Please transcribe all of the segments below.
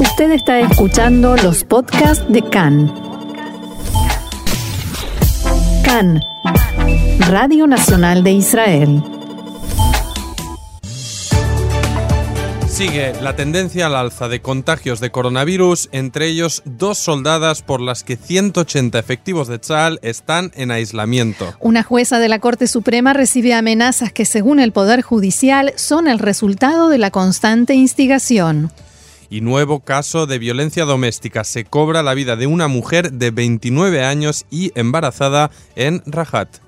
Usted está escuchando los podcasts de CAN. CAN, Radio Nacional de Israel. Sigue la tendencia al alza de contagios de coronavirus, entre ellos dos soldadas por las que 180 efectivos de Tzal están en aislamiento. Una jueza de la Corte Suprema recibe amenazas que, según el Poder Judicial, son el resultado de la constante instigación. Y nuevo caso de violencia doméstica. Se cobra la vida de una mujer de 29 años y embarazada en Rajat.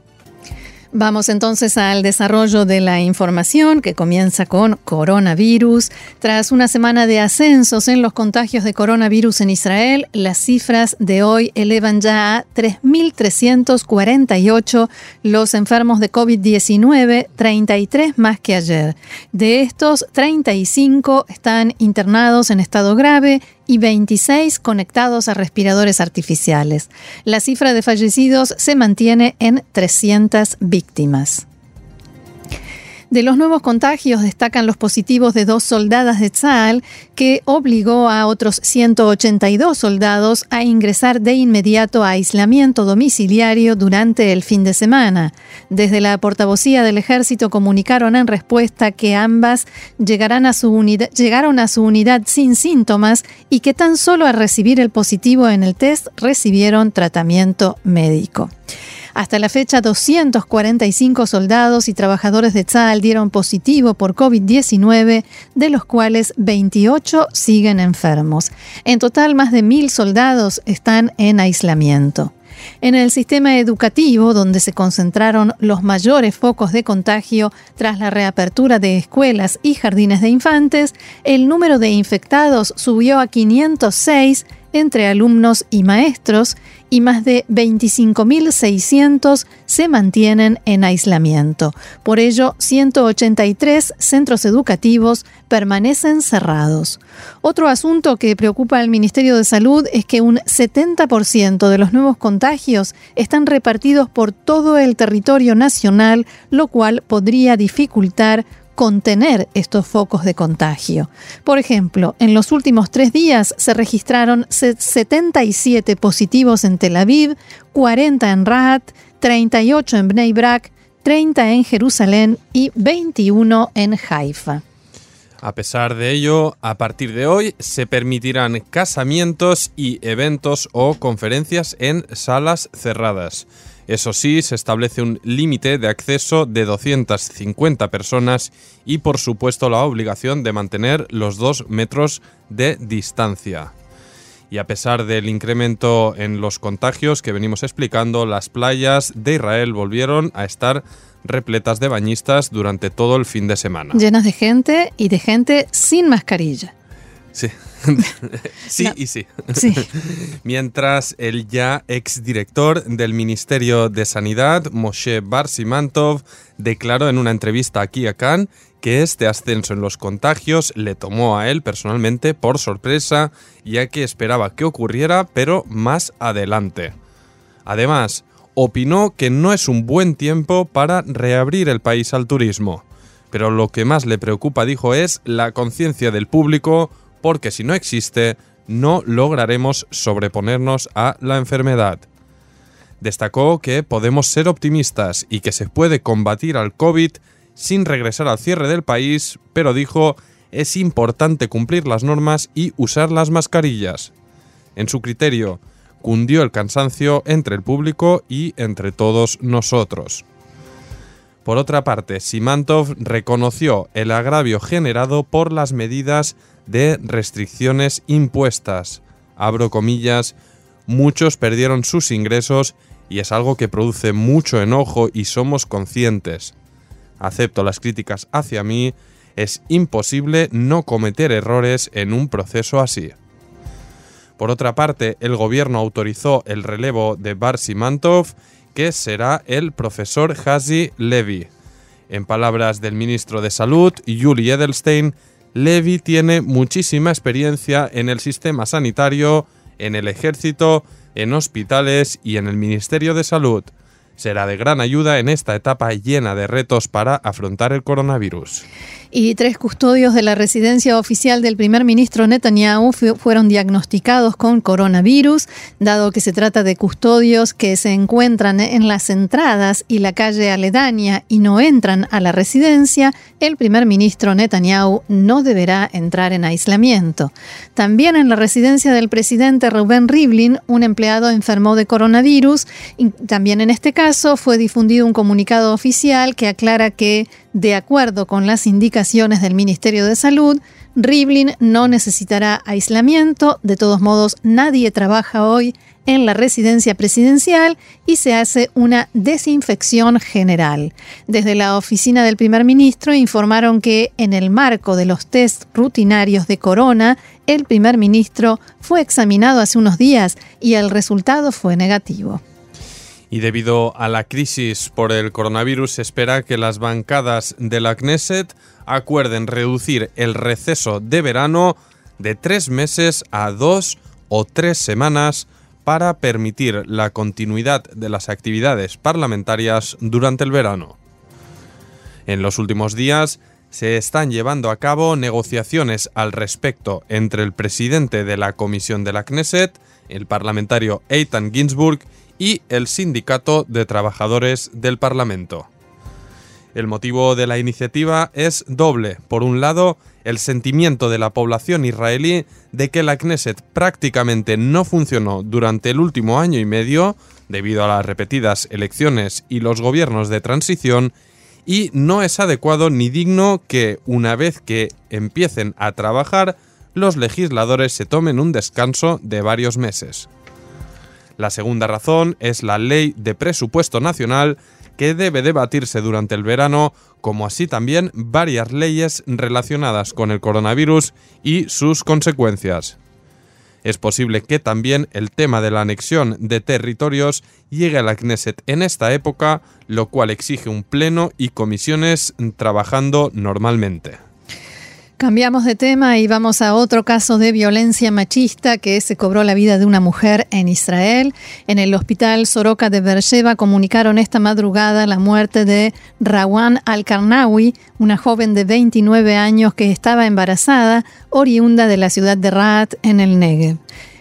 Vamos entonces al desarrollo de la información que comienza con coronavirus. Tras una semana de ascensos en los contagios de coronavirus en Israel, las cifras de hoy elevan ya a 3.348 los enfermos de COVID-19, 33 más que ayer. De estos, 35 están internados en estado grave y 26 conectados a respiradores artificiales. La cifra de fallecidos se mantiene en 300 víctimas. De los nuevos contagios destacan los positivos de dos soldadas de Tzal, que obligó a otros 182 soldados a ingresar de inmediato a aislamiento domiciliario durante el fin de semana. Desde la portavocía del ejército comunicaron en respuesta que ambas llegaron a su unidad sin síntomas y que tan solo al recibir el positivo en el test recibieron tratamiento médico. Hasta la fecha, 245 soldados y trabajadores de Tzal dieron positivo por COVID-19, de los cuales 28 siguen enfermos. En total, más de mil soldados están en aislamiento. En el sistema educativo, donde se concentraron los mayores focos de contagio tras la reapertura de escuelas y jardines de infantes, el número de infectados subió a 506 entre alumnos y maestros y más de 25.600 se mantienen en aislamiento. Por ello, 183 centros educativos permanecen cerrados. Otro asunto que preocupa al Ministerio de Salud es que un 70% de los nuevos contagios están repartidos por todo el territorio nacional, lo cual podría dificultar contener estos focos de contagio. Por ejemplo, en los últimos tres días se registraron 77 positivos en Tel Aviv, 40 en Rahat, 38 en Bnei Brak, 30 en Jerusalén y 21 en Haifa. A pesar de ello, a partir de hoy se permitirán casamientos y eventos o conferencias en salas cerradas. Eso sí, se establece un límite de acceso de 250 personas y por supuesto la obligación de mantener los dos metros de distancia. Y a pesar del incremento en los contagios que venimos explicando, las playas de Israel volvieron a estar repletas de bañistas durante todo el fin de semana. Llenas de gente y de gente sin mascarilla. Sí. sí y sí. Mientras el ya exdirector del Ministerio de Sanidad, Moshe Barsimantov, declaró en una entrevista aquí a Cannes que este ascenso en los contagios le tomó a él personalmente por sorpresa, ya que esperaba que ocurriera, pero más adelante. Además, opinó que no es un buen tiempo para reabrir el país al turismo. Pero lo que más le preocupa, dijo, es la conciencia del público porque si no existe, no lograremos sobreponernos a la enfermedad. Destacó que podemos ser optimistas y que se puede combatir al COVID sin regresar al cierre del país, pero dijo es importante cumplir las normas y usar las mascarillas. En su criterio, cundió el cansancio entre el público y entre todos nosotros. Por otra parte, Simantov reconoció el agravio generado por las medidas de restricciones impuestas. Abro comillas, muchos perdieron sus ingresos y es algo que produce mucho enojo y somos conscientes. Acepto las críticas hacia mí, es imposible no cometer errores en un proceso así. Por otra parte, el gobierno autorizó el relevo de Bar Simantov, que será el profesor Hazi Levy. En palabras del ministro de Salud, Yuli Edelstein, Levy tiene muchísima experiencia en el sistema sanitario, en el ejército, en hospitales y en el Ministerio de Salud. Será de gran ayuda en esta etapa llena de retos para afrontar el coronavirus. y tres custodios de la residencia oficial del primer ministro Netanyahu fueron diagnosticados con coronavirus, dado que se trata de custodios que se encuentran en las entradas y la calle aledaña y no entran a la residencia, el primer ministro Netanyahu no deberá entrar en aislamiento. También en la residencia del presidente Rubén Rivlin, un empleado enfermó de coronavirus. También en este caso fue difundido un comunicado oficial que aclara que, de acuerdo con las indicaciones del Ministerio de Salud, Rivlin no necesitará aislamiento. De todos modos, nadie trabaja hoy en la residencia presidencial y se hace una desinfección general. Desde la oficina del primer ministro informaron que en el marco de los test rutinarios de corona, el primer ministro fue examinado hace unos días y el resultado fue negativo. Y debido a la crisis por el coronavirus, se espera que las bancadas de la Knesset acuerden reducir el receso de verano de tres meses a dos o tres semanas para permitir la continuidad de las actividades parlamentarias durante el verano. En los últimos días se están llevando a cabo negociaciones al respecto entre el presidente de la Comisión de la Knesset, el parlamentario Eitan Ginsburg, y el Sindicato de Trabajadores del Parlamento. El motivo de la iniciativa es doble. Por un lado, el sentimiento de la población israelí de que la Knesset prácticamente no funcionó durante el último año y medio debido a las repetidas elecciones y los gobiernos de transición y no es adecuado ni digno que una vez que empiecen a trabajar los legisladores se tomen un descanso de varios meses. La segunda razón es la ley de presupuesto nacional que debe debatirse durante el verano, como así también varias leyes relacionadas con el coronavirus y sus consecuencias. Es posible que también el tema de la anexión de territorios llegue a la Knesset en esta época, lo cual exige un pleno y comisiones trabajando normalmente. Cambiamos de tema y vamos a otro caso de violencia machista que se cobró la vida de una mujer en Israel. En el hospital Soroka de Beersheba comunicaron esta madrugada la muerte de Rawan Al-Karnawi, una joven de 29 años que estaba embarazada, oriunda de la ciudad de Raat en el Negev.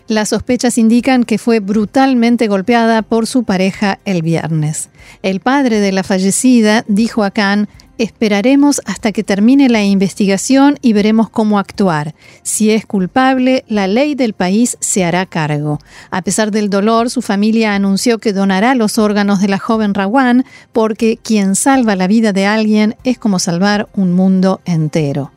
Las sospechas indican que fue brutalmente golpeada por su pareja el viernes. El padre de la fallecida dijo a Khan Esperaremos hasta que termine la investigación y veremos cómo actuar. Si es culpable, la ley del país se hará cargo. A pesar del dolor, su familia anunció que donará los órganos de la joven Rawan porque quien salva la vida de alguien es como salvar un mundo entero.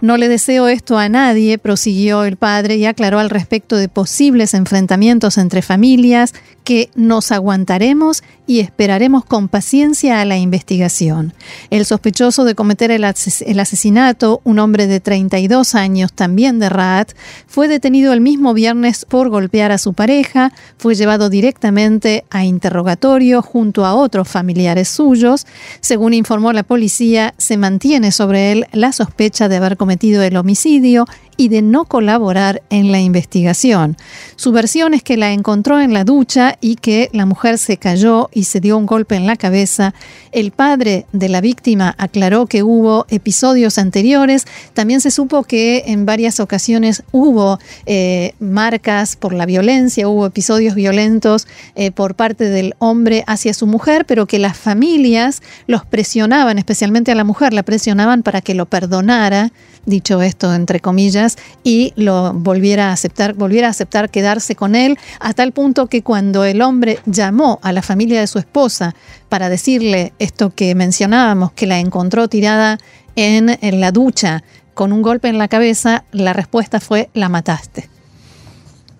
No le deseo esto a nadie, prosiguió el padre y aclaró al respecto de posibles enfrentamientos entre familias que nos aguantaremos y esperaremos con paciencia a la investigación. El sospechoso de cometer el, asesinato, un hombre de 32 años, también de Raat, fue detenido el mismo viernes por golpear a su pareja, fue llevado directamente a interrogatorio junto a otros familiares suyos. Según informó la policía, se mantiene sobre él la sospecha de haber cometido el homicidio y de no colaborar en la investigación. Su versión es que la encontró en la ducha y que la mujer se cayó y se dio un golpe en la cabeza. El padre de la víctima aclaró que hubo episodios anteriores. También se supo que en varias ocasiones hubo eh, marcas por la violencia, hubo episodios violentos eh, por parte del hombre hacia su mujer, pero que las familias los presionaban, especialmente a la mujer, la presionaban para que lo perdonara dicho esto entre comillas, y lo volviera a aceptar, volviera a aceptar quedarse con él, a tal punto que cuando el hombre llamó a la familia de su esposa para decirle esto que mencionábamos, que la encontró tirada en, en la ducha con un golpe en la cabeza, la respuesta fue la mataste.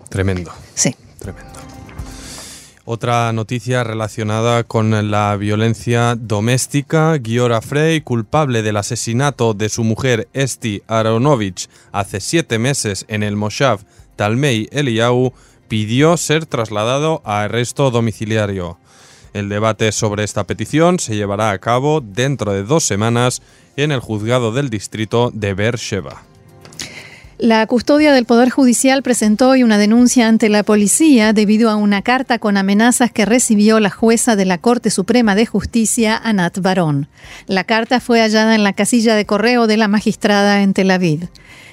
Tremendo. Sí. Tremendo. Otra noticia relacionada con la violencia doméstica. Giora Frey, culpable del asesinato de su mujer Esti Aronovich hace siete meses en el Moshav Talmei Eliyahu, pidió ser trasladado a arresto domiciliario. El debate sobre esta petición se llevará a cabo dentro de dos semanas en el juzgado del distrito de Beersheba. La custodia del Poder Judicial presentó hoy una denuncia ante la policía debido a una carta con amenazas que recibió la jueza de la Corte Suprema de Justicia, Anat Barón. La carta fue hallada en la casilla de correo de la magistrada en Tel Aviv.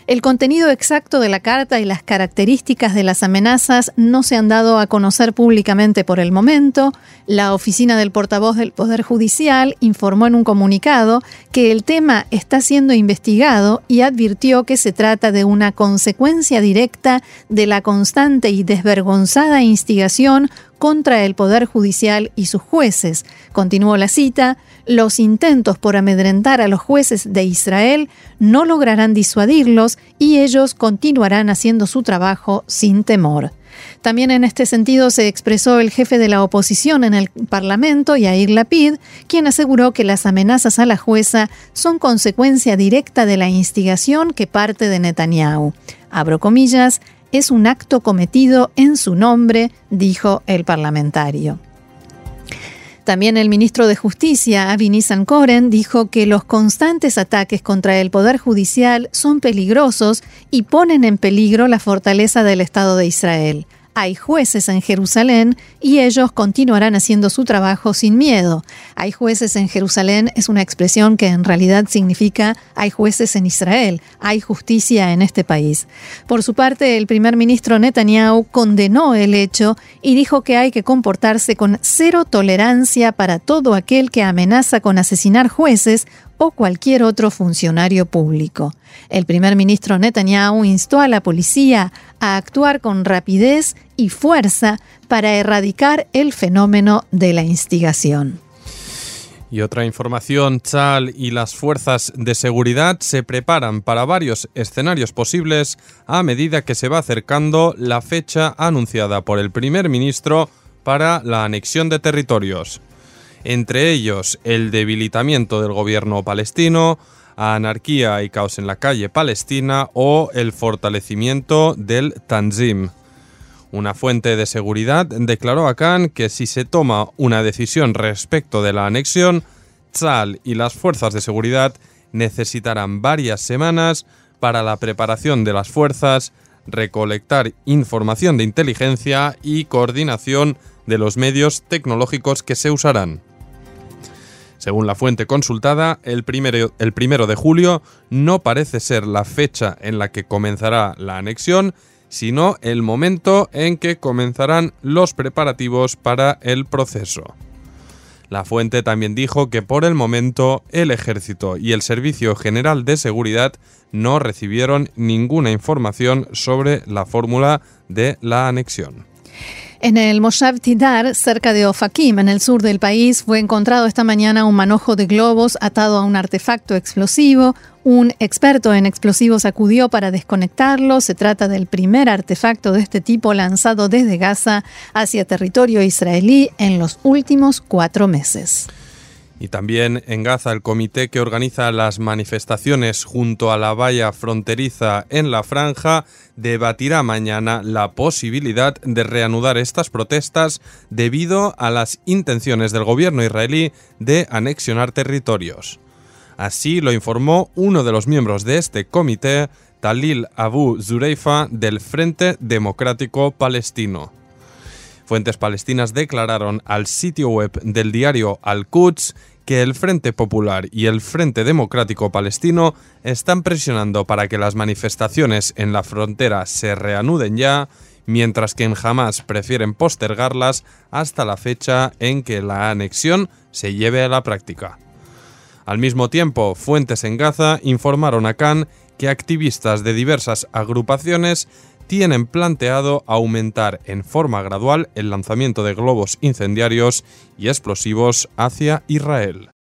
El contenido exacto de la carta y las características de las amenazas no se han dado a conocer públicamente por el momento. La oficina del portavoz del Poder Judicial informó en un comunicado que el tema está siendo investigado y advirtió que se trata de una consecuencia directa de la constante y desvergonzada instigación contra el Poder Judicial y sus jueces. Continuó la cita, los intentos por amedrentar a los jueces de Israel no lograrán disuadirlos y ellos continuarán haciendo su trabajo sin temor. También en este sentido se expresó el jefe de la oposición en el Parlamento, Yair Lapid, quien aseguró que las amenazas a la jueza son consecuencia directa de la instigación que parte de Netanyahu. Abro comillas, es un acto cometido en su nombre, dijo el parlamentario. También el ministro de Justicia, Avi Nissan-Koren, dijo que los constantes ataques contra el Poder Judicial son peligrosos y ponen en peligro la fortaleza del Estado de Israel hay jueces en Jerusalén y ellos continuarán haciendo su trabajo sin miedo. Hay jueces en Jerusalén es una expresión que en realidad significa hay jueces en Israel, hay justicia en este país. Por su parte, el primer ministro Netanyahu condenó el hecho y dijo que hay que comportarse con cero tolerancia para todo aquel que amenaza con asesinar jueces o cualquier otro funcionario público. El primer ministro Netanyahu instó a la policía a actuar con rapidez y fuerza para erradicar el fenómeno de la instigación. Y otra información, Chal y las fuerzas de seguridad se preparan para varios escenarios posibles a medida que se va acercando la fecha anunciada por el primer ministro para la anexión de territorios entre ellos el debilitamiento del gobierno palestino, anarquía y caos en la calle palestina o el fortalecimiento del Tanzim. Una fuente de seguridad declaró a Khan que si se toma una decisión respecto de la anexión, Tzal y las fuerzas de seguridad necesitarán varias semanas para la preparación de las fuerzas, recolectar información de inteligencia y coordinación de los medios tecnológicos que se usarán. Según la fuente consultada, el primero, de julio no parece ser la fecha en la que comenzará la anexión, sino el momento en que comenzarán los preparativos para el proceso. La fuente también dijo que por el momento el ejército y el Servicio General de Seguridad no recibieron ninguna información sobre la fórmula de la anexión. En el Moshav Tidar, cerca de Ofakim, en el sur del país, fue encontrado esta mañana un manojo de globos atado a un artefacto explosivo. Un experto en explosivos acudió para desconectarlo. Se trata del primer artefacto de este tipo lanzado desde Gaza hacia territorio israelí en los últimos cuatro meses. Y también en Gaza el comité que organiza las manifestaciones junto a la valla fronteriza en la franja debatirá mañana la posibilidad de reanudar estas protestas debido a las intenciones del gobierno israelí de anexionar territorios. Así lo informó uno de los miembros de este comité, Talil Abu Zureifa del Frente Democrático Palestino. Fuentes palestinas declararon al sitio web del diario Al-Quds que el Frente Popular y el Frente Democrático Palestino están presionando para que las manifestaciones en la frontera se reanuden ya, mientras que en Hamas prefieren postergarlas hasta la fecha en que la anexión se lleve a la práctica. Al mismo tiempo, fuentes en Gaza informaron a Khan que activistas de diversas agrupaciones tienen planteado aumentar en forma gradual el lanzamiento de globos incendiarios y explosivos hacia Israel.